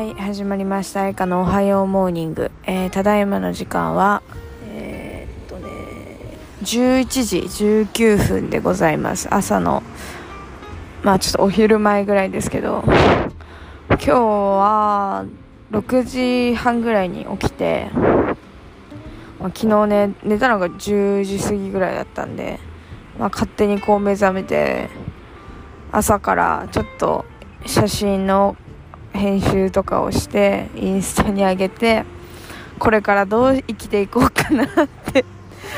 はい始まりました「エカのおはようモーニング」えーただいまの時間はえーっとね11時19分でございます。朝のまあちょっとお昼前ぐらいですけど今日は6時半ぐらいに起きて、まあ、昨日ね寝たのが10時過ぎぐらいだったんで、まあ、勝手にこう目覚めて朝からちょっと写真の編集とかをしてインスタに上げてこれからどう生きていこうかなって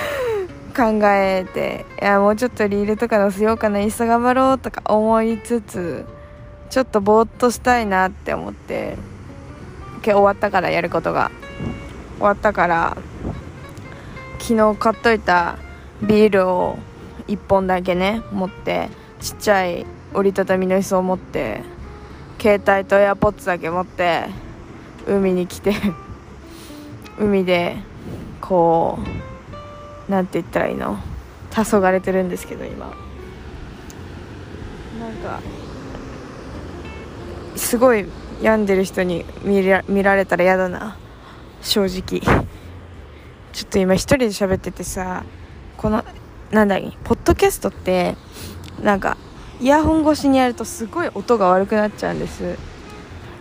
考えていやもうちょっとリールとか載せようかなインスタ頑張ろうとか思いつつちょっとぼーっとしたいなって思って今日終わったからやることが。終わったから昨日買っといたビールを1本だけね持ってちっちゃい折りたたみの椅子を持って携帯とエアポッツだけ持って海に来て海でこうなんて言ったらいいの？黄昏れてるんですけど今。なんかすごい病んでる人に見ら見られたら嫌だな。正直。ちょっと今一人で喋っててさこのなんだいポッドキャストってなんかイヤホン越しにやるとすごい音が悪くなっちゃうんです。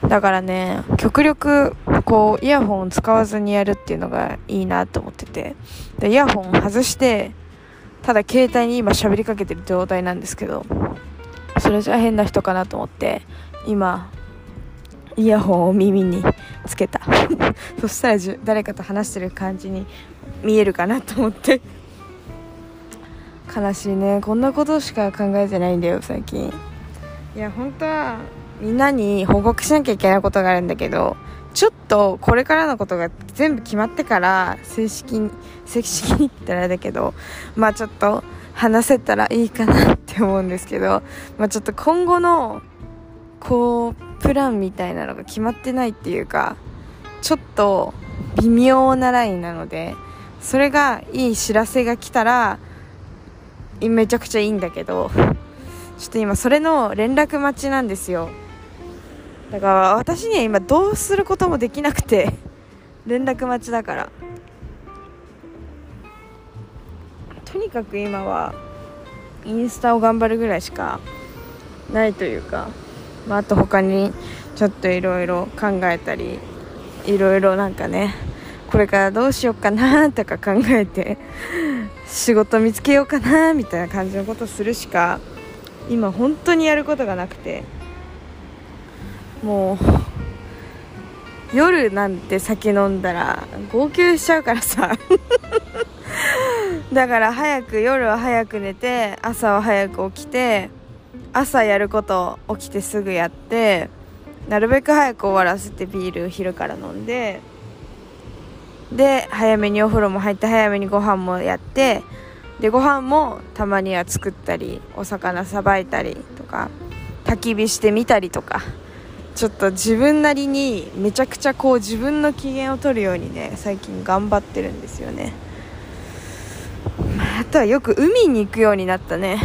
だからね極力こうイヤホンを使わずにやるっていうのがいいなと思ってて。でイヤホン外してただ携帯に今喋りかけてる状態なんですけどそれじゃ変な人かなと思って今イヤホンを耳につけた。そしたら誰かと話してる感じに見えるかなと思って。悲しいね。こんなことしか考えてないんだよ最近。いや本当はみんなに報告しなきゃいけないことがあるんだけどちょっとこれからのことが全部決まってから正式に正式に言ったらあれだけどまあちょっと話せたらいいかなって思うんですけどまあちょっと今後のこうプランみたいなのが決まってないっていうかちょっと微妙なラインなのでそれがいい知らせが来たらめちゃくちゃいいんだけどちょっと今それの連絡待ちなんですよ。だから私には今どうすることもできなくて連絡待ちだから。とにかく今はインスタを頑張るぐらいしかないというか、まあ、あと他にちょっといろいろ考えたりいろいろなんかねこれからどうしようかなとか考えて仕事見つけようかなみたいな感じのことするしか今本当にやることがなくて。もう夜なんて酒飲んだら号泣しちゃうからさ。だから早く夜は早く寝て朝は早く起きて朝やること起きてすぐやってなるべく早く終わらせてビール昼から飲んでで早めにお風呂も入って早めにご飯もやってでご飯もたまには作ったりお魚さばいたりとか焚き火してみたりとかちょっと自分なりにめちゃくちゃこう自分の機嫌を取るようにね最近頑張ってるんですよね、あ、とはよく海に行くようになったね。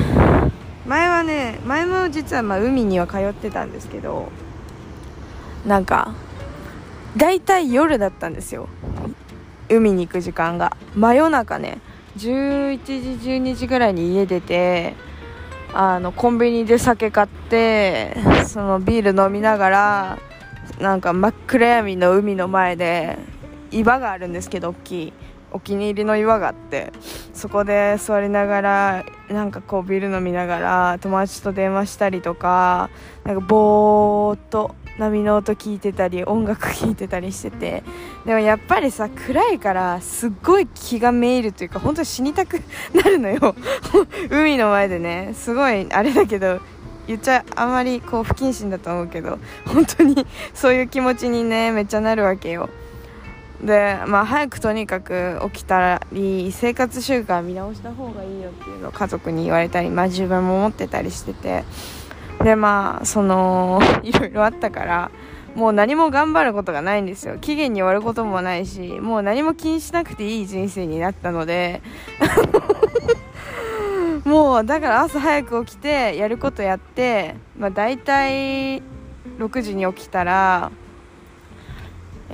前はね前も実はまあ海には通ってたんですけどなんか大体夜だったんですよ。海に行く時間が。真夜中ね。11時12時ぐらいに家出てあのコンビニで酒買ってそのビール飲みながらなんか真っ暗闇の海の前で岩があるんですけど大きい。お気に入りの岩があってそこで座りながらなんかこうビール飲みながら友達と電話したりとかなんかぼーっと波の音聞いてたり音楽聴いてたりしてて。でもやっぱりさ暗いからすっごい気がめいるというか本当に死にたくなるのよ。海の前でね。すごいあれだけど言っちゃあまりこう不謹慎だと思うけど本当にそういう気持ちにねめっちゃなるわけよ。でまあ早くとにかく起きたり生活習慣見直した方がいいよっていうのを家族に言われたり、まあ、自分も思ってたりしてて。でまあその いろいろあったからもう何も頑張ることがないんですよ。期限に終わることもないしもう何も気にしなくていい人生になったので。もうだから朝早く起きてやることやって、まあ、大体6時に起きたら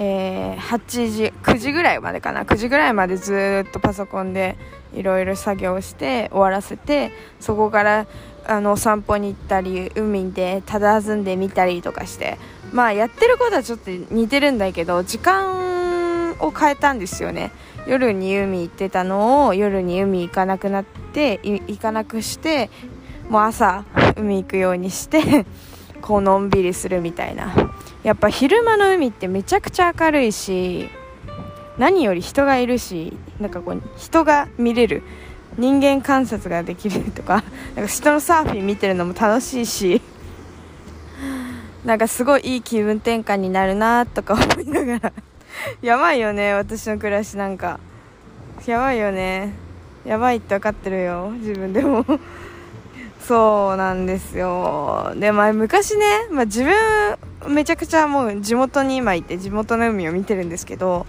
えー、8時9時ぐらいまでかな。9時ぐらいまでずっとパソコンでいろいろ作業して終わらせてそこからあのお散歩に行ったり海で佇んでみたりとかして。まあやってることはちょっと似てるんだけど時間を変えたんですよね。夜に海行ってたのを夜に海行かなくなって行かなくしてもう朝海行くようにしてこうのんびりするみたいな。やっぱ昼間の海ってめちゃくちゃ明るいし何より人がいるしなんかこう人が見れる人間観察ができるとか なんか人のサーフィン見てるのも楽しいし なんかすごいいい気分転換になるなとか思いながら。やばいよね私の暮らしなんか。やばいよね。やばいって分かってるよ自分でも。そうなんですよ。でま昔ね、まあ、自分めちゃくちゃもう地元に今いて地元の海を見てるんですけど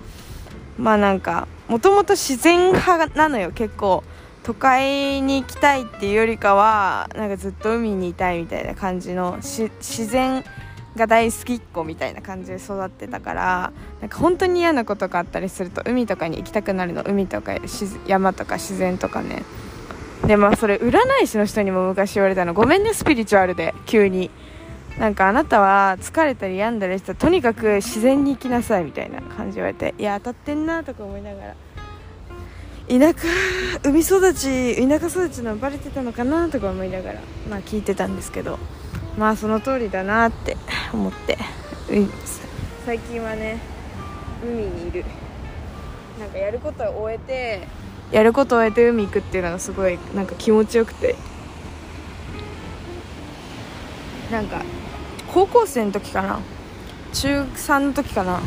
まあなんかもともと自然派なのよ結構都会に行きたいっていうよりかはなんかずっと海にいたいみたいな感じの自然が大好きっ子みたいな感じで育ってたからなんか本当に嫌なことがあったりすると海とかに行きたくなるの。海とか山とか自然とかね。でまあそれ占い師の人にも昔言われたの。ごめんねスピリチュアルで。急に。なんかあなたは疲れたり病んだりしたらとにかく自然に行きなさいみたいな感じ言われていや当たってんなとか思いながら。田舎海育ち田舎育ちのバレてたのかなとか思いながらまあ聞いてたんですけど。まあその通りだなって思って。最近はね海にいる。なんかやることを終えて。やることを終えて海行くっていうのがすごいなんか気持ちよくて。なんか高校生の時かな。中3の時かな。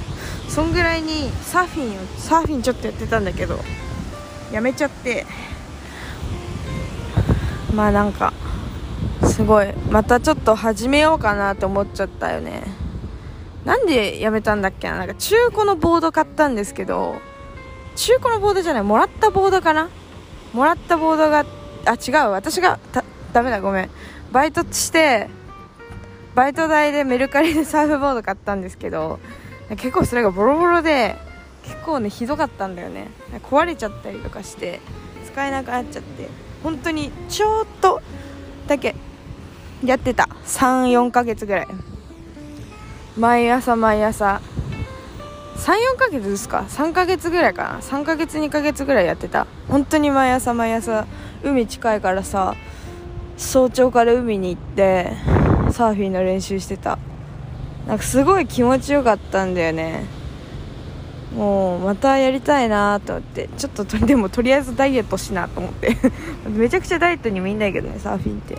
そんぐらいにサーフィンをサーフィンちょっとやってたんだけどやめちゃって。まあなんかすごい。またちょっと始めようかなと思っちゃったよね。なんでやめたんだっけな。なんか中古のボード買ったんですけど中古のボードじゃないもらったボードかな。もらったボードがあ違う。私がだダメだ。ごめん。バイトしてバイト代でメルカリでサーフボード買ったんですけど結構それがボロボロで結構ねひどかったんだよね。壊れちゃったりとかして使えなくなっちゃって。本当にちょっとだけやってた。34ヶ月ぐらい。毎朝毎朝。34ヶ月ですか？3ヶ月ぐらいかな。3ヶ月2ヶ月ぐらいやってた。本当に毎朝毎朝海近いからさ早朝から海に行ってサーフィンの練習してた。なんかすごい気持ちよかったんだよね。もうまたやりたいなと思って。ちょっと でもとりあえずダイエットしなと思って。めちゃくちゃダイエットにもいいんだけどねサーフィンって。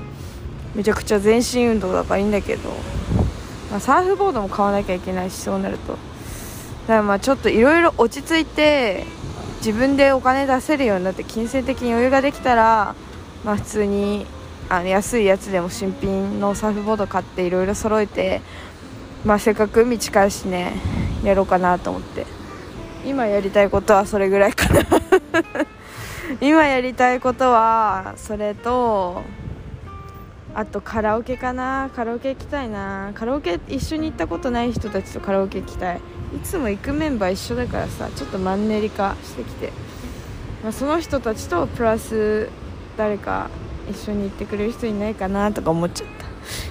めちゃくちゃ全身運動だからいいんだけど、まあ、サーフボードも買わなきゃいけないしそうなると。だからまあちょっといろいろ落ち着いて自分でお金出せるようになって金銭的に余裕ができたら、まあ、普通にあの安いやつでも新品のサーフボード買っていろいろ揃えて、まあ、せっかく海近いしねやろうかなと思って。今やりたいことはそれぐらいかな。今やりたいことはそれとあとカラオケかな。カラオケ行きたいな。カラオケ一緒に行ったことない人たちとカラオケ行きたい。いつも行くメンバー一緒だからさちょっとマンネリ化してきて、まあ、その人たちとプラス誰か一緒に行ってくれる人いないかなとか思っちゃった。い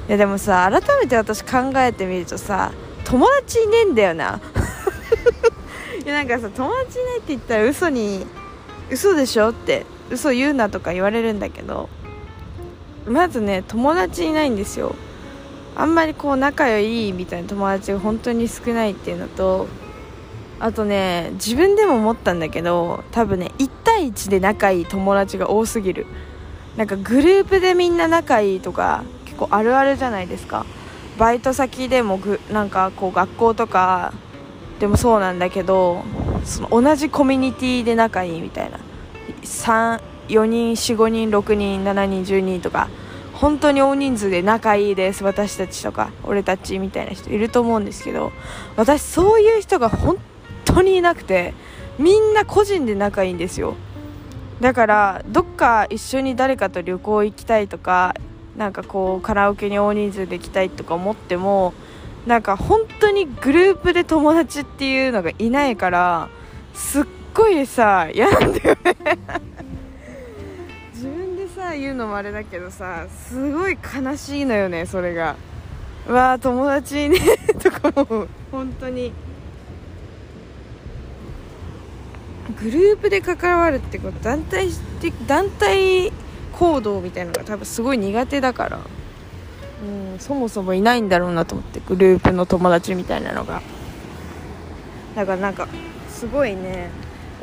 やでもさ改めて私考えてみるとさ友達いねえんだよな。いやなんかさ友達いないって言ったら嘘に嘘でしょって嘘言うなとか言われるんだけどまずね友達いないんですよ。あんまりこう仲良いみたいな友達が本当に少ないっていうのとあとね自分でも思ったんだけど多分ね1対1で仲いい友達が多すぎる。なんかグループでみんな仲いいとか結構あるあるじゃないですか。バイト先でもぐなんかこう学校とかでもそうなんだけどその同じコミュニティで仲いいみたいな。4人45人6人7人10人とか本当に大人数で仲いいです私たちとか俺たちみたいな人いると思うんですけど私そういう人が本当にいなくてみんな個人で仲いいんですよ。だからどっか一緒に誰かと旅行行きたいとかなんかこうカラオケに大人数で行きたいとか思ってもなんか本当にグループで友達っていうのがいないからすっごいさ嫌なんだよね。自分でさ言うのもあれだけどさすごい悲しいのよねそれが。わあ友達いねとかも本当に。グループで関わるってこと団体団体行動みたいなのが多分すごい苦手だから。うんそもそもいないんだろうなと思ってグループの友達みたいなのが。だからなんかすごいね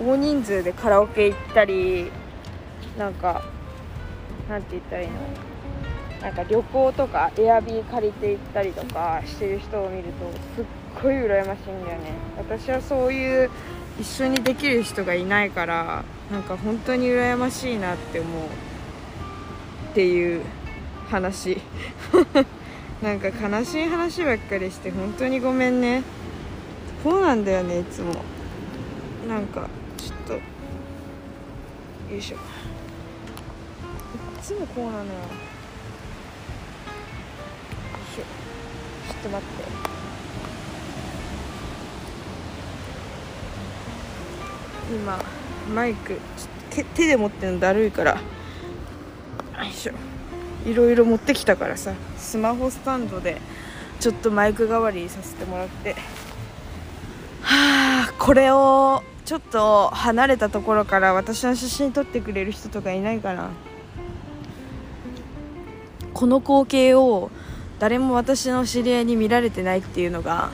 大人数でカラオケ行ったりなんかなんて言ったらいいの？なんか旅行とかエアビー借りて行ったりとかしてる人を見るとすっごい羨ましいんだよね。私はそういう一緒にできる人がいないからなんか本当に羨ましいなって思うっていう話。なんか悲しい話ばっかりして本当にごめんね。こうなんだよねいつも。なんかちょっとよいしょ。いつもこうなのよ。よいしょ。ちょっと待って。今マイク手手で持ってるのだるいから。よいしょ。いろいろ持ってきたからさ。スマホスタンドでちょっとマイク代わりさせてもらって。はあこれをちょっと離れたところから私の写真撮ってくれる人とかいないかな。この光景を誰も私の知り合いに見られてないっていうのが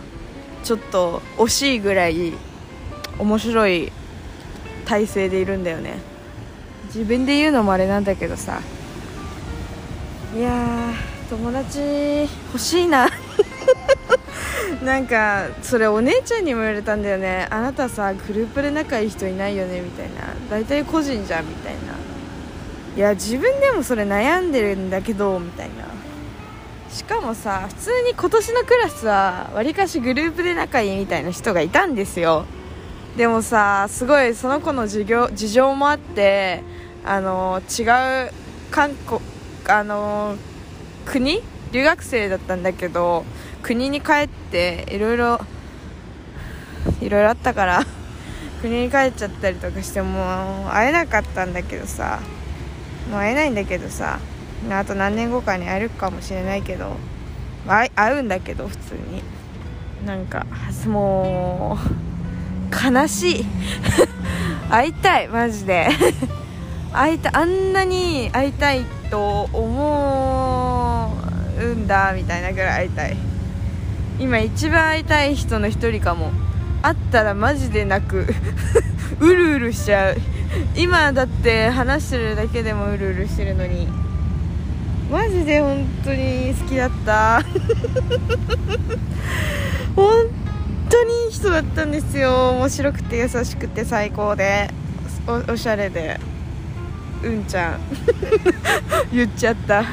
ちょっと惜しいぐらい面白い体勢でいるんだよね。自分で言うのもあれなんだけどさ。いや友達欲しいな。なんかそれお姉ちゃんにも言われたんだよね。あなたさグループで仲いい人いないよねみたいな。大体個人じゃんみたいな。いや自分でもそれ悩んでるんだけどみたいな。しかもさ普通に今年のクラスはわりかしグループで仲いいみたいな人がいたんですよ。でもさすごいその子の授業事情もあってあの違う韓国あの国？留学生だったんだけど国に帰っていろいろいろいろあったから 国に帰っちゃったりとかしても会えなかったんだけどさもう会えないんだけどさあと何年後かに会えるかもしれないけど会会うんだけど普通に。なんかもう悲しい。会いたいマジで。会いたあんなに会いたいと思うんだみたいなぐらい会いたい。今一番会いたい人の一人かも。会ったらマジで泣く。うるうるしちゃう。今だって話してるだけでもうるうるしてるのに。マジで本当に好きだった。本 当にいい人だったんですよ。面白くて優しくて最高で。おしゃれで。うんちゃん。言っちゃった。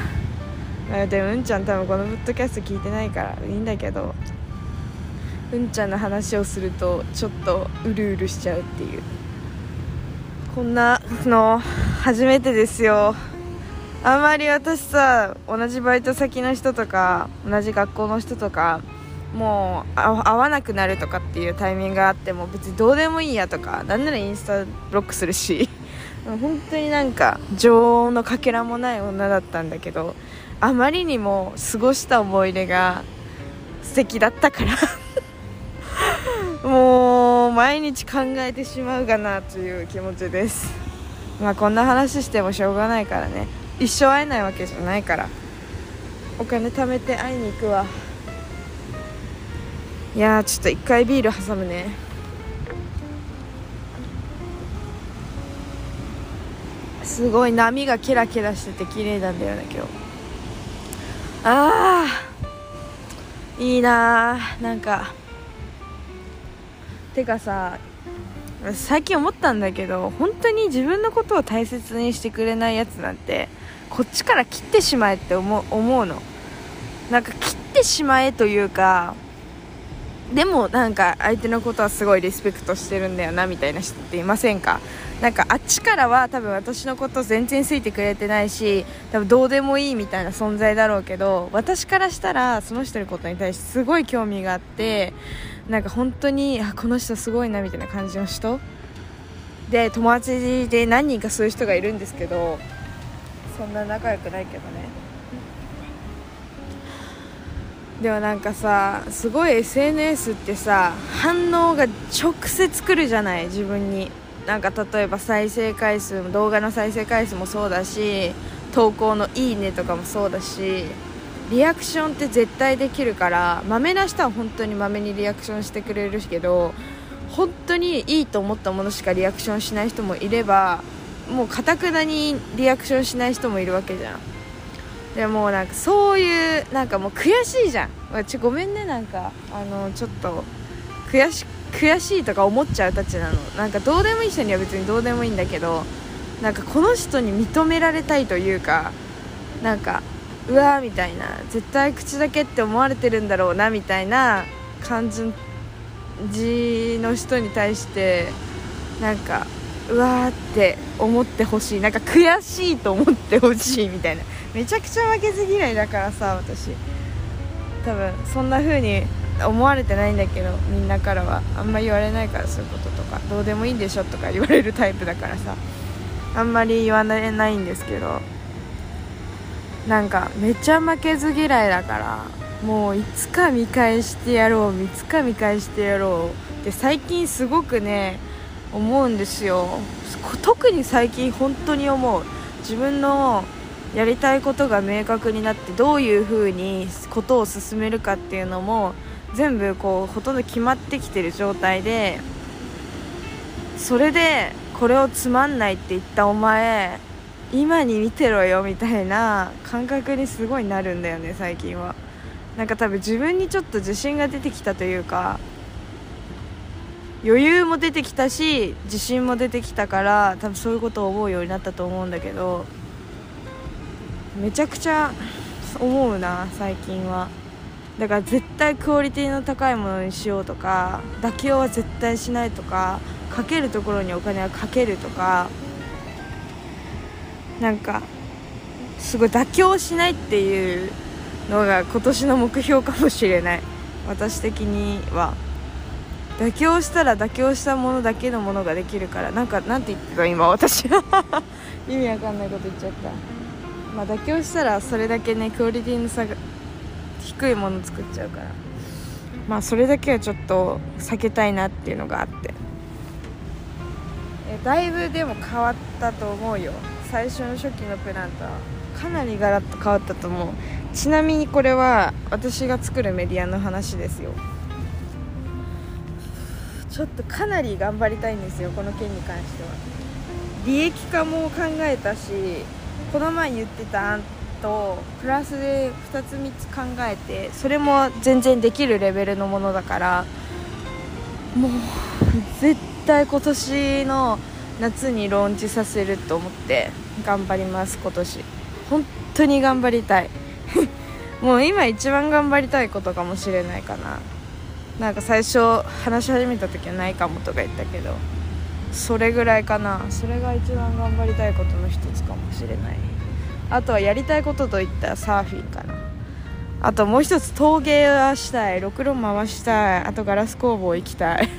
でもうんちゃん多分このポッドキャスト聞いてないからいいんだけど。うんちゃんの話をするとちょっとうるうるしちゃうっていう。こんなの初めてですよ。あんまり私さ同じバイト先の人とか同じ学校の人とかもう会わなくなるとかっていうタイミングがあっても別にどうでもいいやとかなんならインスタブロックするし。本当になんか女王のかけらもない女だったんだけどあまりにも過ごした思い出が素敵だったから。もう毎日考えてしまうかなという気持ちです。まあこんな話してもしょうがないからね。一生会えないわけじゃないから。お金貯めて会いに行くわ。いやちょっと一回ビール挟むね。すごい波がキラキラしてて綺麗なんだよね今日。あーいいなーなんか。てかさ最近思ったんだけど本当に自分のことを大切にしてくれないやつなんてこっちから切ってしまえって思う思うの。なんか切ってしまえというかでもなんか相手のことはすごいリスペクトしてるんだよなみたいな人っていませんか？なんかあっちからは多分私のこと全然好いてくれてないし多分どうでもいいみたいな存在だろうけど私からしたらその人のことに対してすごい興味があってなんか本当にあこの人すごいなみたいな感じの人？で友達で何人かそういう人がいるんですけどそんな仲良くないけどね。でもなんかさすごい SNS ってさ反応が直接来るじゃない自分に。なんか例えば再生回数も動画の再生回数もそうだし投稿の「いいね」とかもそうだしリアクションって絶対できるからまめな人は本当にまめにリアクションしてくれるけど本当にいいと思ったものしかリアクションしない人もいればもうかたくなにリアクションしない人もいるわけじゃん。でもなんかそういうなんかもう悔しいじゃん。ちごめんねなんか。あのちょっと悔し悔しいとか思っちゃうたちなの。なんかどうでもいい人には別にどうでもいいんだけどなんかこの人に認められたいというかなんかうわーみたいな絶対口だけって思われてるんだろうなみたいな感じの人に対してなんかうわーって思ってほしい。なんか悔しいと思ってほしいみたいな。めちゃくちゃ負けず嫌いだからさ私。多分そんな風に思われてないんだけどみんなからは。あんまり言われないからそういうこととか。どうでもいいんでしょとか言われるタイプだからさ。あんまり言われないんですけど。なんかめっちゃ負けず嫌いだからもういつか見返してやろういつか見返してやろう。って最近すごくね思うんですよ。特に最近本当に思う。自分のやりたいことが明確になってどういう風にことを進めるかっていうのも全部こうほとんど決まってきてる状態でそれでこれをつまんないって言ったお前今に見てろよみたいな感覚にすごいなるんだよね最近は。なんか多分自分にちょっと自信が出てきたというか余裕も出てきたし自信も出てきたから多分そういうことを思うようになったと思うんだけどめちゃくちゃ思うな最近は。だから絶対クオリティの高いものにしようとか妥協は絶対しないとかかけるところにお金はかけるとかなんかすごい妥協しないっていうのが今年の目標かもしれない。私的には。妥協したら妥協したものだけのものができるからなんかなんて言ってた今私。意味わかんないこと言っちゃった。まあ、妥協したらそれだけねクオリティの差が低いもの作っちゃうから。まあそれだけはちょっと避けたいなっていうのがあって。えだいぶでも変わったと思うよ。最初の初期のプランとはかなりガラッと変わったと思う。ちなみにこれは私が作るメディアの話ですよ。ちょっとかなり頑張りたいんですよこの件に関しては。利益化も考えたしこの前言ってた案とプラスで2つ3つ考えてそれも全然できるレベルのものだからもう絶対今年の夏にローンチさせると思って頑張ります今年。本当に頑張りたい。もう今一番頑張りたいことかもしれないかな。なんか最初話し始めた時はないかもとか言ったけどそれぐらいかな。それが一番頑張りたいことの一つかもしれない。あとはやりたいことといったらサーフィンかな。あともう一つ陶芸はしたい。ろくろ回したい。あとガラス工房行きたい。っ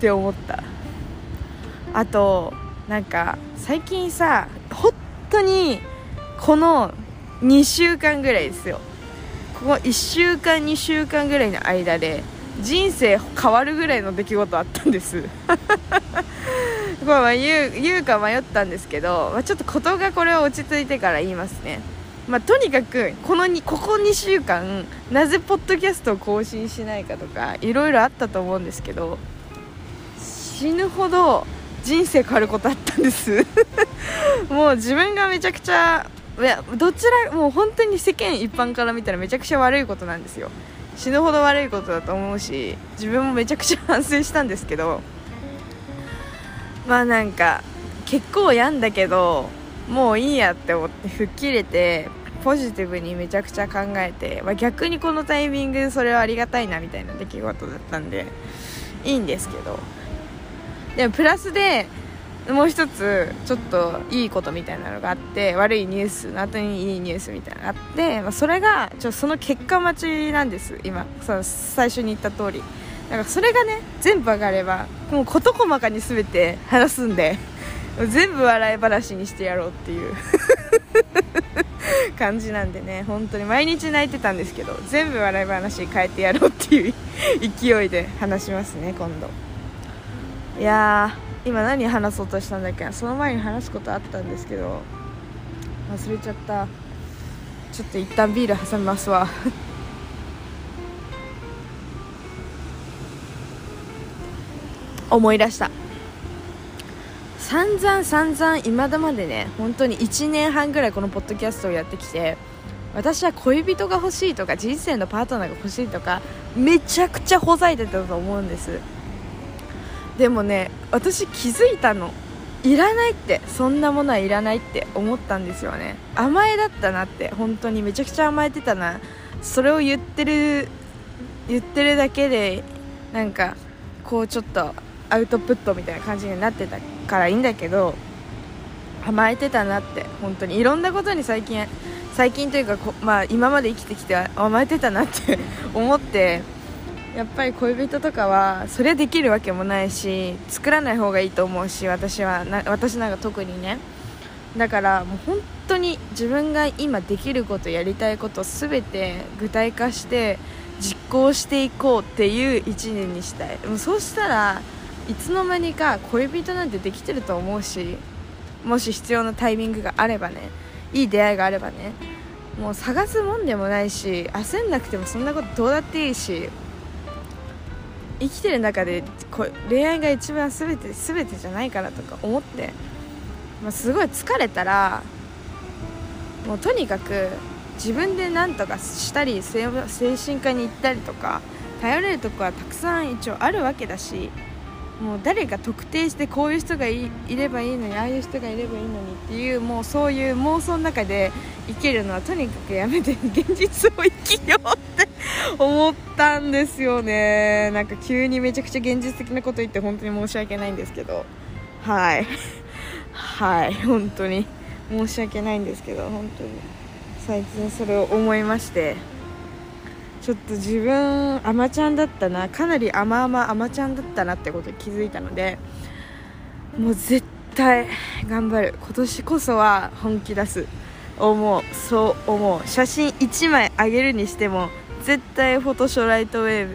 て思った。あとなんか最近さ本当にこの2週間ぐらいですよ。ここ1週間2週間ぐらいの間で人生変わるぐらいの出来事あったんです。これは言う言うか迷ったんですけど、まあ、ちょっと事がこれは落ち着いてから言いますね。まあ、とにかくこのにここ2週間なぜポッドキャストを更新しないかとかいろいろあったと思うんですけど死ぬほど人生変わることあったんです。もう自分がめちゃくちゃいやどちらもう本当に世間一般から見たらめちゃくちゃ悪いことなんですよ。死ぬほど悪いことだと思うし自分もめちゃくちゃ反省したんですけど。まあなんか結構病んだけどもういいやって思って吹っ切れてポジティブにめちゃくちゃ考えて、まあ、逆にこのタイミングそれはありがたいなみたいな出来事だったんでいいんですけど。でもプラスでもう一つちょっといいことみたいなのがあって悪いニュースの後にいいニュースみたいなのがあって、まあ、それがちょその結果待ちなんです今。その最初に言った通り。だからそれがね全部上がればもう事細かに全て話すんで全部笑い話にしてやろうっていう。感じなんでね。本当に毎日泣いてたんですけど全部笑い話に変えてやろうっていう勢いで話しますね今度。いやー。今何話そうとしたんだっけ？その前に話すことあったんですけど。忘れちゃった。ちょっと一旦ビール挟みますわ。思い出した。散々散々今だまでね本当に1年半ぐらいこのポッドキャストをやってきて私は恋人が欲しいとか人生のパートナーが欲しいとかめちゃくちゃほざいてたと思うんです。でもね私気づいたの。いらないって。そんなものはいらないって。思ったんですよね。甘えだったなって。本当に。めちゃくちゃ甘えてたな。それを言ってる言ってるだけでなんかこうちょっとアウトプットみたいな感じになってたからいいんだけど甘えてたなって。本当に。いろんなことに最近最近というかまあ、今まで生きてきて甘えてたなって 思ってやっぱり恋人とかはそれできるわけもないし作らない方がいいと思うし私はな私なんか特にね。だからもう本当に自分が今できることやりたいこと全て具体化して実行していこうっていう1年にしたい。もうそうしたらいつの間にか恋人なんてできてると思うしもし必要なタイミングがあればねいい出会いがあればねもう探すもんでもないし焦んなくてもそんなことどうだっていいし生きてる中で恋愛が一番全て全てじゃないからとか思って、まあ、すごい疲れたらもうとにかく自分で何とかしたり精神科に行ったりとか頼れるとこはたくさん一応あるわけだしもう誰か特定してこういう人がいればいいのにああいう人がいればいいのにっていうもうそういう妄想の中で生きるのはとにかくやめて現実を生きよう。思ったんですよね。なんか急にめちゃくちゃ現実的なこと言って本当に申し訳ないんですけど。はい。はい。本当に。申し訳ないんですけど。本当に。最近それを思いまして。ちょっと自分アマちゃんだったな。かなり甘々甘ちゃんだったなってことに気づいたので。もう絶対頑張る。今年こそは本気出す。思う。そう思う。写真1枚あげるにしても絶対フォトショーライトウェーブ。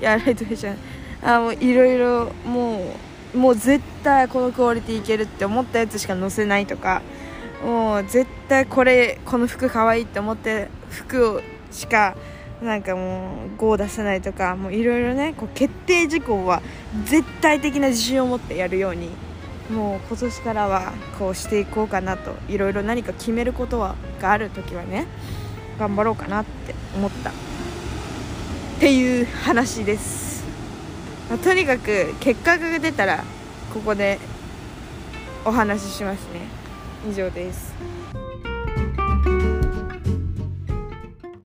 いやライトウェーブじゃない。あもういろいろもうもう絶対このクオリティいけるって思ったやつしか載せないとか。もう絶対これこの服かわいいって思って服をしかなんかもう5出せないとか。もういろいろねこう決定事項は絶対的な自信を持ってやるように。もう今年からはこうしていこうかなと。いろいろ何か決めることはがある時はね。頑張ろうかなって思った。っていう話です、まあ、とにかく結果が出たらここでお話ししますね。以上です。